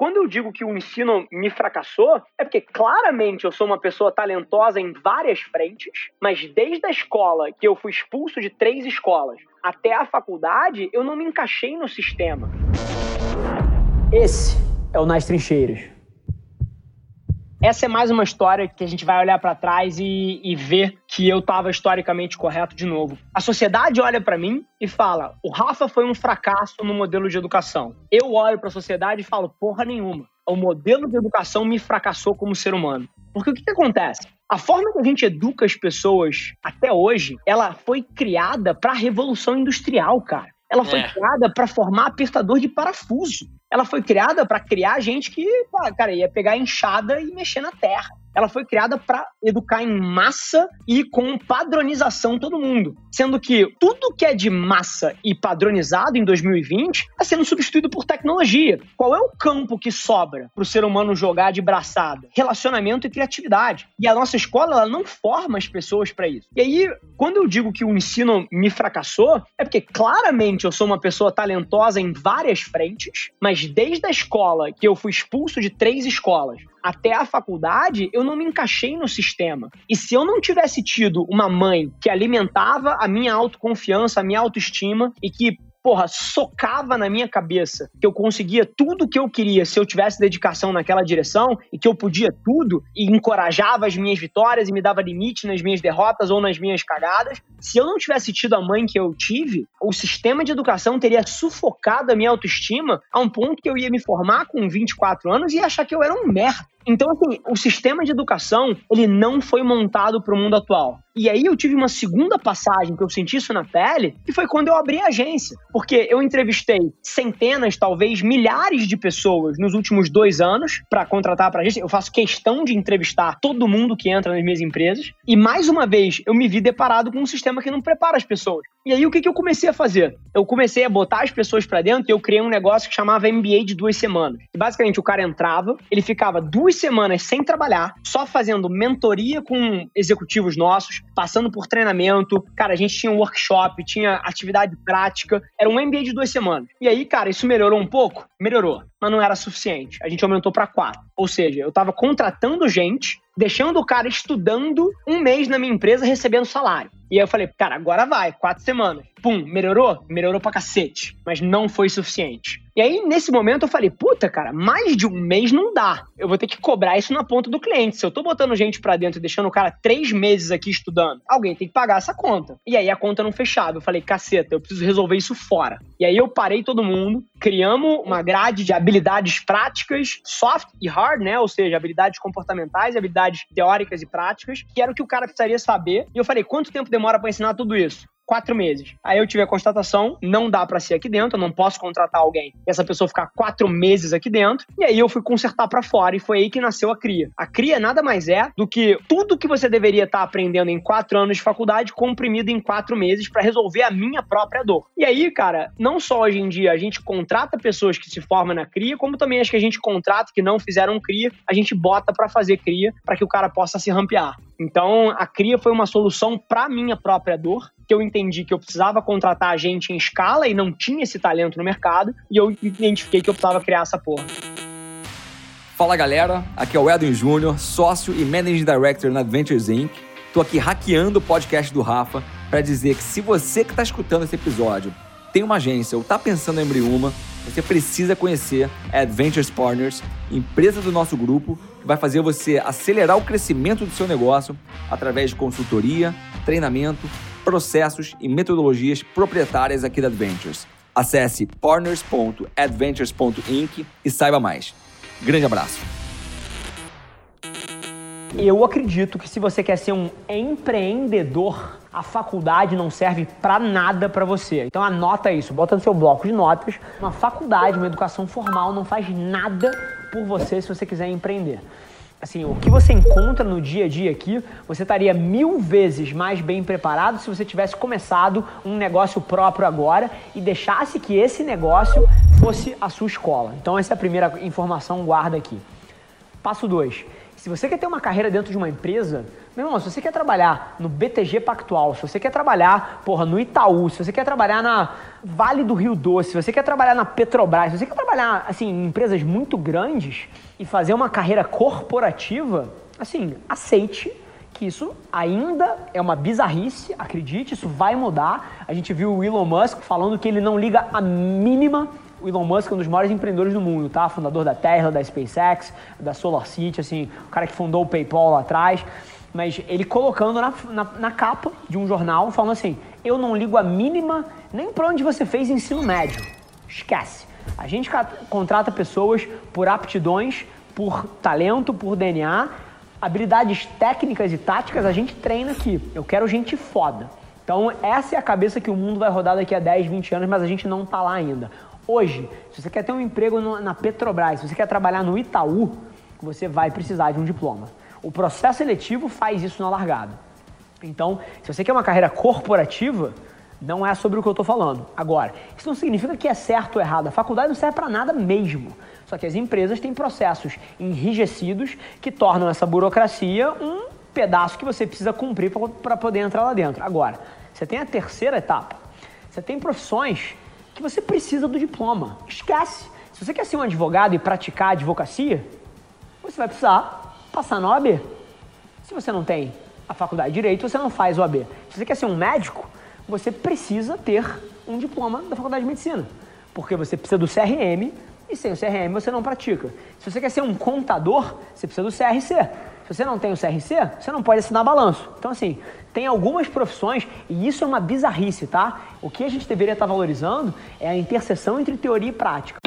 quando eu digo que o ensino me fracassou, é porque claramente eu sou uma pessoa talentosa em várias frentes, mas desde a escola, que eu fui expulso de três escolas, até a faculdade, eu não me encaixei no sistema. Esse é o Nas Trincheiras. Essa é mais uma história que a gente vai olhar para trás e, e, ver que eu estava historicamente correto de novo. A sociedade olha para mim e fala: o Rafa foi um fracasso no modelo de educação. Eu olho para a sociedade e falo: porra nenhuma. O modelo de educação me fracassou como ser humano. Porque o que, que acontece? A forma que a gente educa as pessoas até hoje, ela foi criada para a revolução industrial, cara. Ela foi é. criada para formar apertador de parafuso ela foi criada para criar gente que, cara, ia pegar enxada e mexer na terra ela foi criada para educar em massa e com padronização todo mundo. Sendo que tudo que é de massa e padronizado em 2020 está sendo substituído por tecnologia. Qual é o campo que sobra para o ser humano jogar de braçada? Relacionamento e criatividade. E a nossa escola ela não forma as pessoas para isso. E aí, quando eu digo que o ensino me fracassou, é porque claramente eu sou uma pessoa talentosa em várias frentes, mas desde a escola que eu fui expulso de três escolas até a faculdade, eu não me encaixei no sistema. E se eu não tivesse tido uma mãe que alimentava a minha autoconfiança, a minha autoestima e que porra, socava na minha cabeça que eu conseguia tudo que eu queria se eu tivesse dedicação naquela direção e que eu podia tudo e encorajava as minhas vitórias e me dava limite nas minhas derrotas ou nas minhas cagadas. Se eu não tivesse tido a mãe que eu tive, o sistema de educação teria sufocado a minha autoestima a um ponto que eu ia me formar com 24 anos e achar que eu era um merda. Então, assim, o sistema de educação, ele não foi montado para o mundo atual. E aí eu tive uma segunda passagem que eu senti isso na pele, que foi quando eu abri a agência. Porque eu entrevistei centenas, talvez milhares de pessoas nos últimos dois anos para contratar para a agência. Eu faço questão de entrevistar todo mundo que entra nas minhas empresas. E mais uma vez, eu me vi deparado com um sistema que não prepara as pessoas. E aí o que, que eu comecei a fazer? Eu comecei a botar as pessoas para dentro e eu criei um negócio que chamava MBA de duas semanas. E basicamente o cara entrava, ele ficava duas semanas sem trabalhar, só fazendo mentoria com executivos nossos, passando por treinamento. Cara, a gente tinha um workshop, tinha atividade prática. Era um MBA de duas semanas. E aí, cara, isso melhorou um pouco? Melhorou, mas não era suficiente. A gente aumentou para quatro. Ou seja, eu tava contratando gente, deixando o cara estudando um mês na minha empresa recebendo salário. E aí eu falei, cara, agora vai, quatro semanas. Pum, melhorou? Melhorou pra cacete. Mas não foi suficiente. E aí, nesse momento, eu falei, puta, cara, mais de um mês não dá. Eu vou ter que cobrar isso na ponta do cliente. Se eu tô botando gente pra dentro e deixando o cara três meses aqui estudando, alguém tem que pagar essa conta. E aí a conta não fechava. Eu falei, caceta, eu preciso resolver isso fora. E aí eu parei todo mundo, criamos uma grade de habilidades práticas, soft e hard, né? Ou seja, habilidades comportamentais, habilidades teóricas e práticas, que era o que o cara precisaria saber. E eu falei, quanto tempo demora para ensinar tudo isso? Quatro meses. Aí eu tive a constatação, não dá para ser aqui dentro, eu não posso contratar alguém e essa pessoa ficar quatro meses aqui dentro. E aí eu fui consertar para fora e foi aí que nasceu a CRIA. A CRIA nada mais é do que tudo que você deveria estar tá aprendendo em quatro anos de faculdade comprimido em quatro meses para resolver a minha própria dor. E aí, cara, não só hoje em dia a gente contrata pessoas que se formam na CRIA, como também as que a gente contrata que não fizeram CRIA, a gente bota para fazer CRIA para que o cara possa se rampear. Então, a CRIA foi uma solução para minha própria dor, que eu entendi que eu precisava contratar gente em escala e não tinha esse talento no mercado, e eu identifiquei que eu precisava criar essa porra. Fala galera, aqui é o Edwin Júnior, sócio e Managing Director na Adventures Inc. Tô aqui hackeando o podcast do Rafa para dizer que se você que está escutando esse episódio tem uma agência ou está pensando em abrir uma, você precisa conhecer a Adventures Partners, empresa do nosso grupo, que vai fazer você acelerar o crescimento do seu negócio através de consultoria, treinamento, processos e metodologias proprietárias aqui da Adventures. Acesse partners.adventures.inc e saiba mais. Grande abraço. Eu acredito que se você quer ser um empreendedor, a faculdade não serve para nada para você. Então anota isso, bota no seu bloco de notas. Uma faculdade, uma educação formal não faz nada por você se você quiser empreender. Assim, o que você encontra no dia a dia aqui, você estaria mil vezes mais bem preparado se você tivesse começado um negócio próprio agora e deixasse que esse negócio fosse a sua escola. Então essa é a primeira informação, guarda aqui. Passo 2 Se você quer ter uma carreira dentro de uma empresa, meu irmão, se você quer trabalhar no BTG Pactual, se você quer trabalhar, porra, no Itaú, se você quer trabalhar na Vale do Rio Doce, se você quer trabalhar na Petrobras, se você quer trabalhar, assim, em empresas muito grandes e fazer uma carreira corporativa, assim, aceite que isso ainda é uma bizarrice, acredite, isso vai mudar. A gente viu o Elon Musk falando que ele não liga a mínima o Elon Musk é um dos maiores empreendedores do mundo, tá? Fundador da Tesla, da SpaceX, da SolarCity, assim, o cara que fundou o PayPal lá atrás. Mas ele colocando na, na, na capa de um jornal, falando assim: eu não ligo a mínima nem para onde você fez ensino médio. Esquece. A gente contrata pessoas por aptidões, por talento, por DNA, habilidades técnicas e táticas a gente treina aqui. Eu quero gente foda. Então, essa é a cabeça que o mundo vai rodar daqui a 10, 20 anos, mas a gente não tá lá ainda. Hoje, se você quer ter um emprego na Petrobras, se você quer trabalhar no Itaú, você vai precisar de um diploma. O processo seletivo faz isso na largada. Então, se você quer uma carreira corporativa, não é sobre o que eu estou falando. Agora, isso não significa que é certo ou errado. A faculdade não serve para nada mesmo. Só que as empresas têm processos enrijecidos que tornam essa burocracia um pedaço que você precisa cumprir para poder entrar lá dentro. Agora, você tem a terceira etapa. Você tem profissões que você precisa do diploma. Esquece. Se você quer ser um advogado e praticar advocacia, você vai precisar passar na OAB. Se você não tem a faculdade de direito, você não faz OAB. Se você quer ser um médico, você precisa ter um diploma da faculdade de medicina. Porque você precisa do CRM e sem o CRM você não pratica. Se você quer ser um contador, você precisa do CRC. Se você não tem o CRC, você não pode assinar balanço. Então, assim, tem algumas profissões, e isso é uma bizarrice, tá? O que a gente deveria estar valorizando é a interseção entre teoria e prática.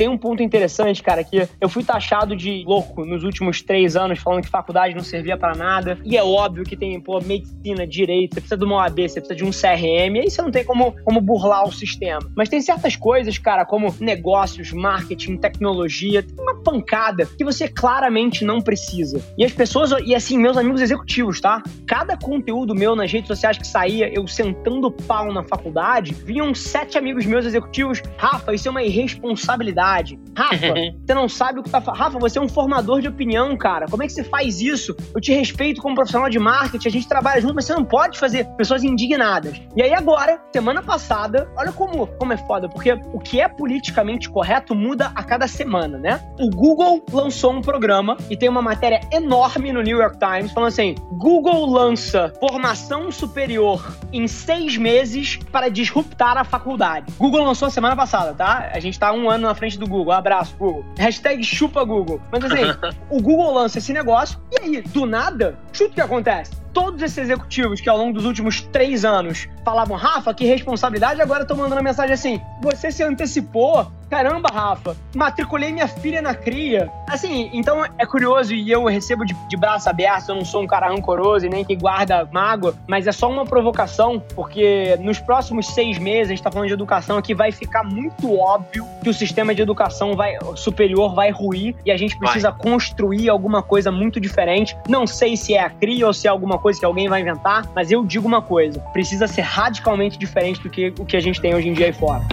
Tem um ponto interessante, cara, que eu fui taxado de louco nos últimos três anos, falando que faculdade não servia para nada. E é óbvio que tem, pô, medicina, direito, você precisa de uma OAB, você precisa de um CRM, e aí você não tem como, como burlar o sistema. Mas tem certas coisas, cara, como negócios, marketing, tecnologia, tem uma pancada que você claramente não precisa. E as pessoas, e assim, meus amigos executivos, tá? Cada conteúdo meu nas redes sociais que saía, eu sentando pau na faculdade, vinham sete amigos meus executivos, Rafa, isso é uma irresponsabilidade verdade. Rafa, você não sabe o que tá falando. Rafa, você é um formador de opinião, cara. Como é que você faz isso? Eu te respeito como profissional de marketing, a gente trabalha junto, mas você não pode fazer pessoas indignadas. E aí agora, semana passada, olha como, como é foda, porque o que é politicamente correto muda a cada semana, né? O Google lançou um programa e tem uma matéria enorme no New York Times falando assim: Google lança formação superior em seis meses para disruptar a faculdade. Google lançou semana passada, tá? A gente tá um ano na frente do Google. Abraço, Google. Hashtag chupa Google. Mas assim, o Google lança esse negócio e aí, do nada, chuta o que acontece todos esses executivos que ao longo dos últimos três anos falavam, Rafa, que responsabilidade, agora estão mandando mensagem assim: você se antecipou? Caramba, Rafa, matriculei minha filha na cria. Assim, então é curioso e eu recebo de, de braço aberto, eu não sou um cara rancoroso e nem que guarda mágoa, mas é só uma provocação, porque nos próximos seis meses, a gente tá falando de educação aqui, vai ficar muito óbvio que o sistema de educação vai, superior vai ruir e a gente precisa vai. construir alguma coisa muito diferente. Não sei se é a cria ou se é alguma coisa que alguém vai inventar, mas eu digo uma coisa: precisa ser radicalmente diferente do que o que a gente tem hoje em dia aí fora.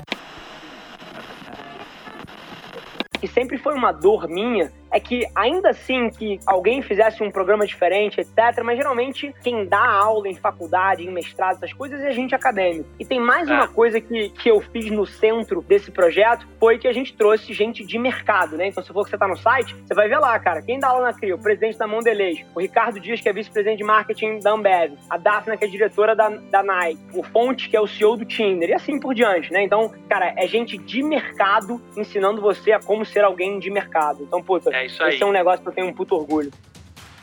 Sempre foi uma dor minha é que ainda assim que alguém fizesse um programa diferente, etc., mas geralmente quem dá aula em faculdade, em mestrado, essas coisas é gente acadêmica. E tem mais é. uma coisa que, que eu fiz no centro desse projeto, foi que a gente trouxe gente de mercado, né? Então se for que você tá no site, você vai ver lá, cara, quem dá aula na CRIO, o presidente da Mondelez, o Ricardo Dias, que é vice-presidente de marketing da Ambev, a Daphne, que é diretora da, da Nike, o Fonte, que é o CEO do Tinder, e assim por diante, né? Então, cara, é gente de mercado ensinando você a como ser alguém de mercado. Então, puta, é isso aí. Esse é um negócio que eu tenho um puto orgulho.